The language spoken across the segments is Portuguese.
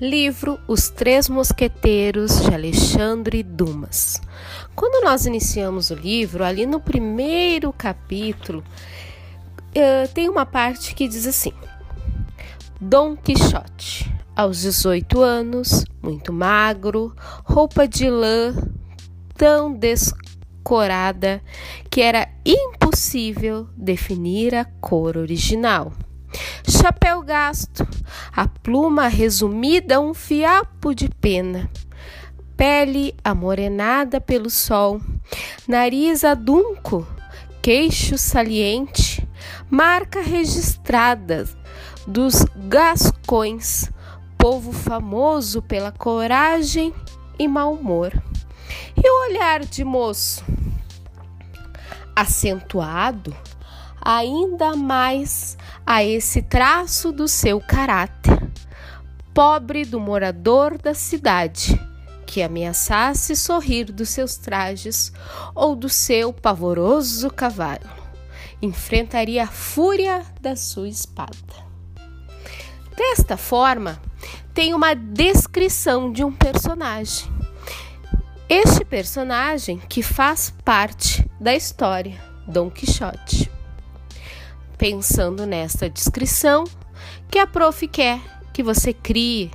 Livro Os Três Mosqueteiros de Alexandre Dumas. Quando nós iniciamos o livro, ali no primeiro capítulo, uh, tem uma parte que diz assim: Dom Quixote, aos 18 anos, muito magro, roupa de lã tão descorada que era impossível definir a cor original chapéu gasto, a pluma resumida um fiapo de pena, pele amorenada pelo sol, nariz adunco, queixo saliente, marca registrada dos gascões, povo famoso pela coragem e mau humor. E o olhar de moço, acentuado ainda mais a esse traço do seu caráter, pobre do morador da cidade, que ameaçasse sorrir dos seus trajes ou do seu pavoroso cavalo, enfrentaria a fúria da sua espada. Desta forma, tem uma descrição de um personagem. Este personagem que faz parte da história, Dom Quixote pensando nesta descrição que a prof quer que você crie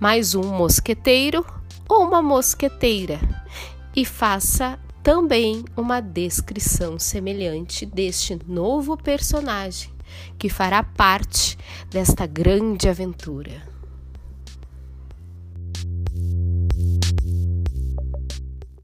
mais um mosqueteiro ou uma mosqueteira e faça também uma descrição semelhante deste novo personagem que fará parte desta grande aventura.